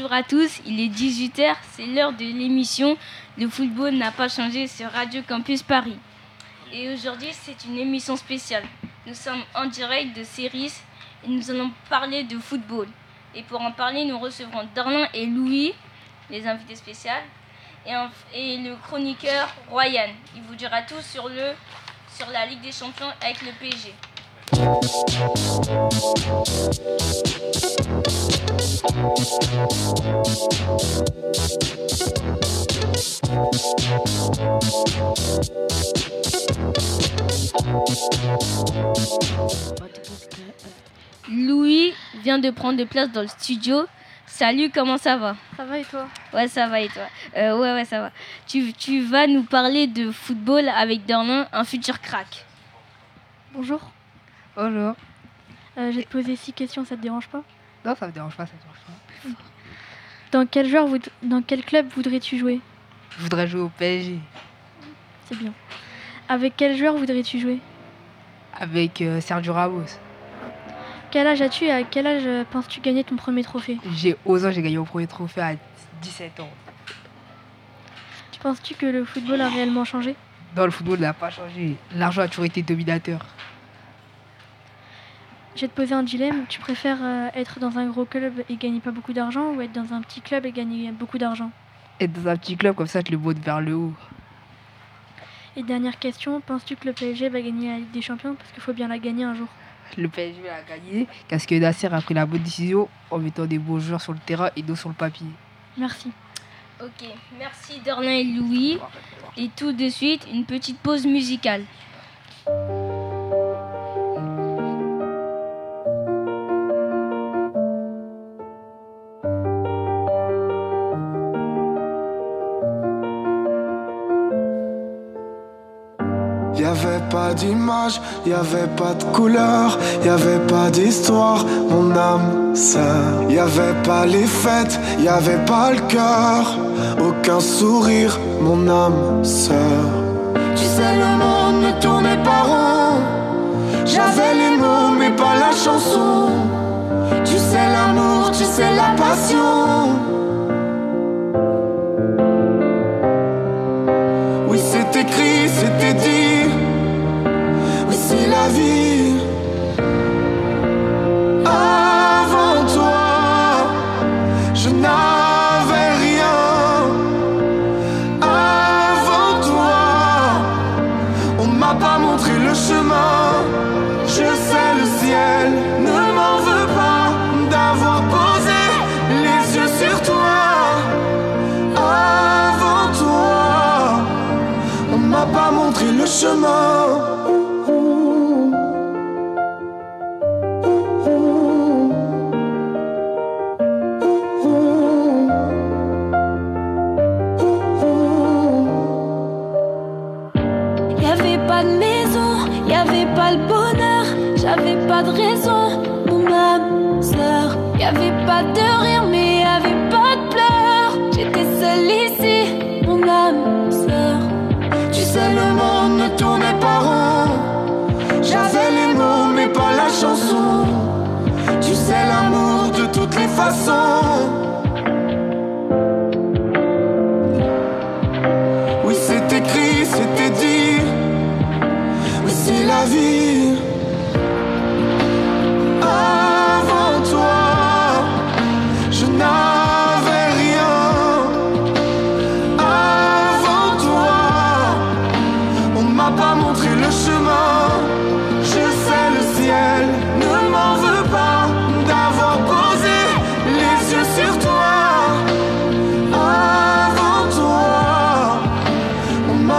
Bonjour à tous, il est 18h, c'est l'heure de l'émission Le football n'a pas changé sur Radio Campus Paris. Et aujourd'hui, c'est une émission spéciale. Nous sommes en direct de Ceris et nous allons parler de football. Et pour en parler, nous recevrons Darlin et Louis, les invités spéciaux, et, et le chroniqueur Royan. Il vous dira tout sur, le, sur la Ligue des Champions avec le PSG. Louis vient de prendre place dans le studio. Salut, comment ça va? Ça va et toi? Ouais, ça va et toi? Euh, Ouais, ouais, ça va. Tu, tu, vas nous parler de football avec Darlin, un futur crack. Bonjour. Bonjour. Euh, je vais te poser six questions, ça te dérange pas? Non, ça me dérange pas, ça me dérange pas. Dans quel, joueur, dans quel club voudrais-tu jouer? Je voudrais jouer au PSG. C'est bien. Avec quel joueur voudrais-tu jouer? Avec euh, Sergio Ramos. Quel âge as-tu et à quel âge euh, penses-tu gagner ton premier trophée? J'ai 11 ans, j'ai gagné mon premier trophée à 17 ans. Tu penses-tu que le football a réellement changé? Non, le football n'a pas changé. L'argent a toujours été dominateur. Je vais te poser un dilemme. Tu préfères euh, être dans un gros club et gagner pas beaucoup d'argent ou être dans un petit club et gagner beaucoup d'argent? Être dans un petit club, comme ça, je le monte vers le haut. Et dernière question, penses-tu que le PSG va gagner la Ligue des Champions? Parce qu'il faut bien la gagner un jour. Le PSG va gagner parce que Nasser a pris la bonne décision? En mettant des beaux joueurs sur le terrain et d'autres sur le papier. Merci. Ok, merci Dorlin et Louis. Et tout de suite, une petite pause musicale. Pas d'image, y avait pas de couleur, y avait pas d'histoire, mon âme sœur. Y avait pas les fêtes, y avait pas le cœur, aucun sourire, mon âme sœur. Tu sais, le monde ne tournait pas rond. J'avais les mots, mais pas la chanson. Tu sais, l'amour, tu sais, la passion. Montré le de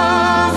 m'a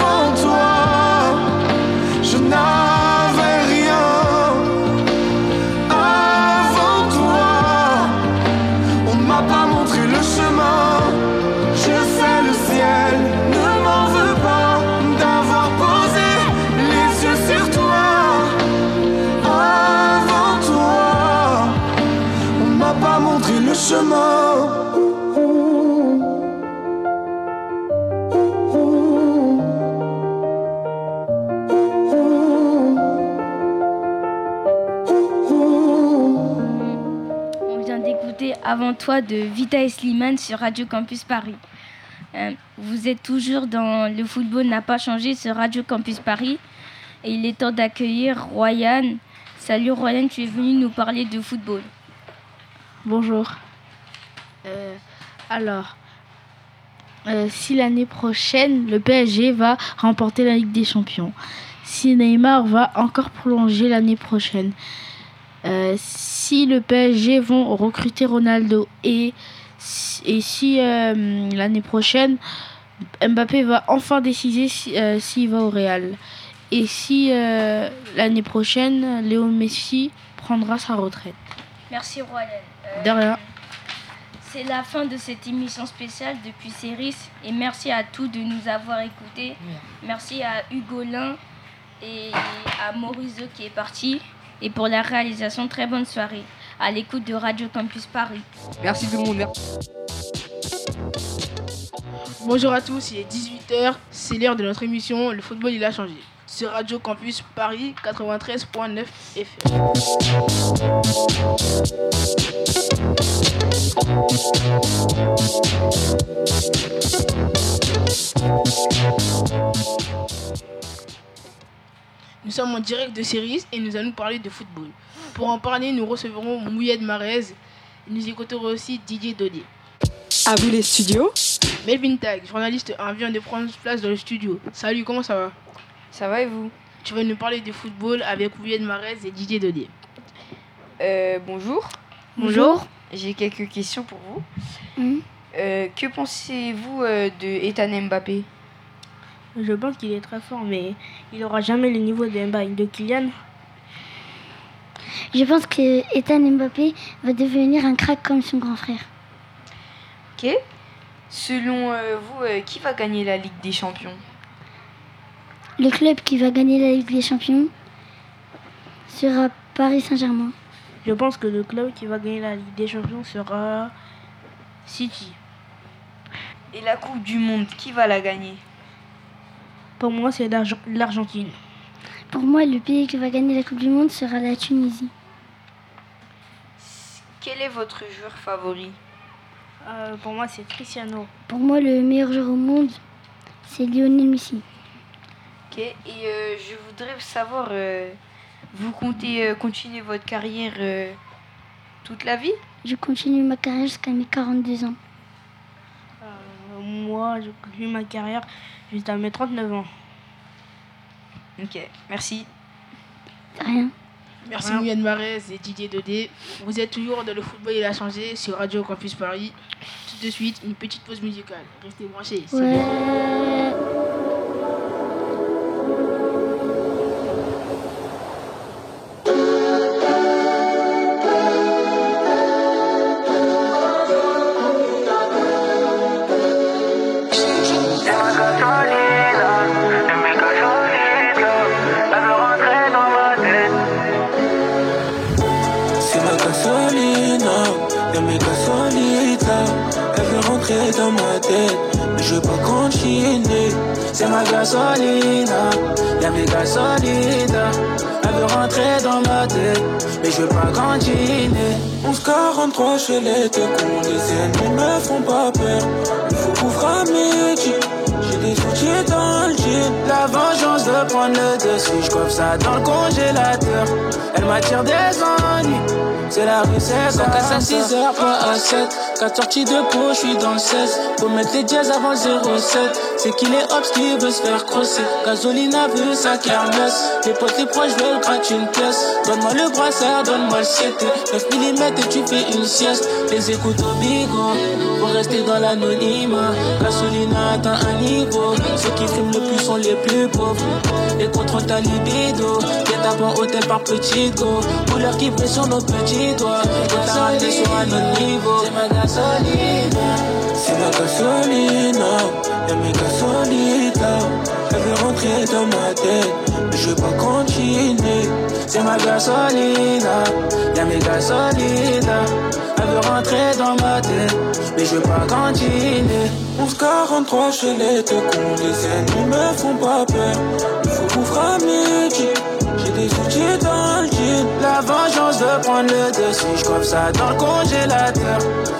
de Vita et Slimane sur Radio Campus Paris. Euh, vous êtes toujours dans Le football n'a pas changé sur Radio Campus Paris. Et il est temps d'accueillir Royan. Salut Royan, tu es venu nous parler de football. Bonjour. Euh, alors, euh, si l'année prochaine le PSG va remporter la Ligue des Champions, si Neymar va encore prolonger l'année prochaine, euh, si le PSG vont recruter Ronaldo et, et si euh, l'année prochaine Mbappé va enfin décider si- euh, s'il va au Real et si euh, l'année prochaine Léo Messi prendra sa retraite. Merci Royan. Euh, De rien. C'est la fin de cette émission spéciale depuis Céris et merci à tous de nous avoir écoutés. Merci à Hugo Lin et à Maurice qui est parti. Et pour la réalisation, très bonne soirée à l'écoute de Radio Campus Paris. Merci tout le monde. merci. Bonjour à tous, il est 18h, c'est l'heure de notre émission Le football il a changé. Sur Radio Campus Paris 93.9 FM. Nous sommes en direct de Cerise et nous allons parler de football. Pour en parler, nous recevrons Mouyed Marez et nous écouterons aussi Didier Dodier. À vous les studios. Melvin Tag, journaliste, en vient de prendre place dans le studio. Salut, comment ça va? Ça va et vous? Tu vas nous parler de football avec Mouyed Marez et Didier Dodier. Euh, bonjour. Bonjour. J'ai quelques questions pour vous. Mhm. Euh, que pensez-vous euh, de Ethan Mbappé? Je pense qu'il est très fort, mais il n'aura jamais le niveau de Mbappé, de Kylian. Je pense que Ethan Mbappé va devenir un crack comme son grand frère. Ok. Selon euh, vous, euh, qui va gagner la Ligue des Champions? Le club qui va gagner la Ligue des Champions sera Paris Saint-Germain. Je pense que le club qui va gagner la Ligue des Champions sera City. Et la Coupe du Monde, qui va la gagner? Pour moi, c'est l'Arge- l'Argentine. Pour moi, le pays qui va gagner la Coupe du Monde sera la Tunisie. Quel est votre joueur favori Euh, pour moi, c'est Cristiano. Pour moi, le meilleur joueur au monde, c'est Lionel Messi. Ok. Et euh, je voudrais savoir, euh, vous comptez euh, continuer votre carrière euh, toute la vie? Je continue ma carrière jusqu'à mes 42 ans. Moi, je continue ma carrière jusqu'à mes 39 ans. Ok, merci. De Rien. Merci Ouais. Mouyed Marez et Didier Dodé. Vous êtes toujours dans le football il a changé sur Radio Campus Paris. Tout de suite, une petite pause musicale. Restez branchés. Ouais. Mais je veux pas continuer. C'est ma gasolina, y'a mes. Elle veut rentrer dans ma tête, mais je veux pas continuer. 1143 chez les deux cons, les ennemis me font pas peur. Il faut couvrir à midi. La vengeance de prendre le dessus. J'coiffe ça dans le congélateur. Elle m'attire des ennuis. C'est la rue, c'est ça. à 6 heures, pas à 7. 4 sorties de peau, j'suis dans le 16. Faut mettre les dièses avant 07. C'est qu'il est obs qui veut se faire crosser. Gasolina veut sa kermesse. Les potes, les proches veulent gratter une pièce. Donne-moi le brassard, donne-moi le 7. 9 mm et tu fais une sieste. Les écoutes au bigot. Pour rester dans l'anonymat. Gasolina atteint un niveau. Ceux qui fument le plus sont les plus pauvres. Et contrôle ta libido. Guet-apens hôtel par petit go. Couleur qui brille sur nos petits doigts. Et t'as raté sur un autre niveau. C'est ma gasoline. C'est ma gasolina, y'a mes gasolina. Elle veut rentrer dans ma tête, mais je veux pas continuer. C'est ma gasolina, y'a mes gasolina. Mais je veux pas continuer. 1143 chez les deux cons, les ennemis me font pas peur. Il faut couvrir à midi, j'ai des outils dans le. La vengeance veut prendre le dessus, je ça dans le congélateur.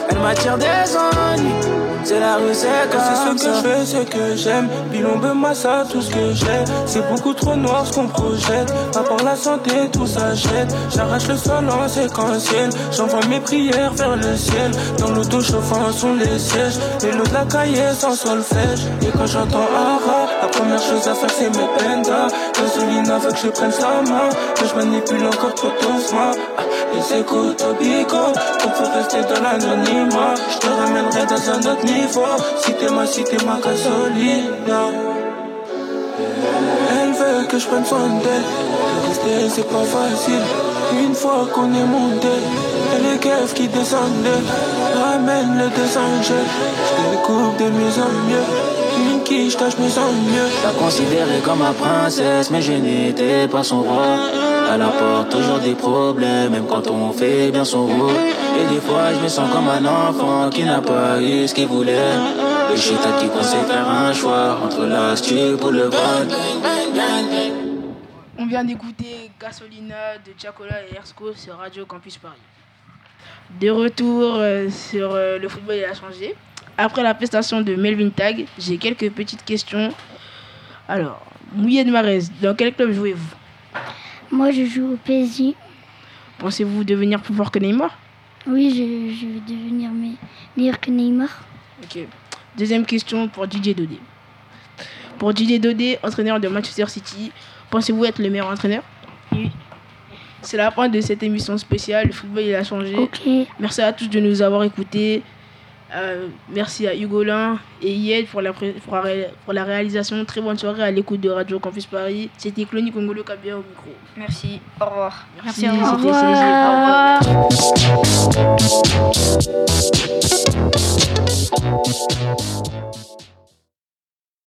Elle m'attire des ennuis, c'est la rue, c'est C'est ce que je fais, ce que j'aime. Bilombe, massa, tout ce que j'ai. C'est beaucoup trop noir ce qu'on projette. À part la santé, tout s'achète. J'arrache le sol en séquentiel. J'envoie mes prières vers le ciel. Dans l'auto chauffant sont les sièges. Les lots de la cahier sans solfège. Et quand j'entends Ara, la première chose à faire c'est mes pendas. Gasolina veut que je prenne sa main. Que je manipule encore trop doucement. Ah, Les écoutes au bico. Donc faut rester dans l'anonymat. Je te ramènerai dans un autre niveau. Si t'es ma, si t'es ma gasolina. Elle veut que je prenne soin d'elle. De Rester, c'est pas facile. Une fois qu'on est monté, les keufs qui descendaient, ramène le deux angels. Je découpe de mieux en mieux. Une quiche tâche mieux en mieux. La considérée comme ma princesse, mais je n'étais pas son roi. Elle apporte toujours des problèmes, même quand on fait bien son rôle. Et des fois, je me sens comme un enfant qui n'a pas eu ce qu'il voulait. Et je suis qui conseille faire un choix entre l'astuce pour le vol. On vient d'écouter Gasolina de Chacola et Ersco sur Radio Campus Paris. De retour euh, sur euh, le football il a changé. Après la prestation de Melvin Tag, j'ai quelques petites questions. Alors, Mouillé de Marez, dans quel club jouez-vous? Moi, je joue au PSG. Pensez-vous devenir plus fort que Neymar? Oui, je, je vais devenir me- meilleur que Neymar. Ok. Deuxième question pour Didier Dodé. Pour Didier Dodé, entraîneur de Manchester City, pensez-vous être le meilleur entraîneur? Oui. C'est la fin de cette émission spéciale. Le football il a changé. Ok. Merci à tous de nous avoir écoutés. Euh, merci à Hugolin et Yed pour la, pour, la ré- pour la réalisation. Très bonne soirée à l'écoute de Radio Campus Paris. C'était Clony Congolo Kabia au micro. Merci, au revoir. Merci, au c'était Au. Au revoir.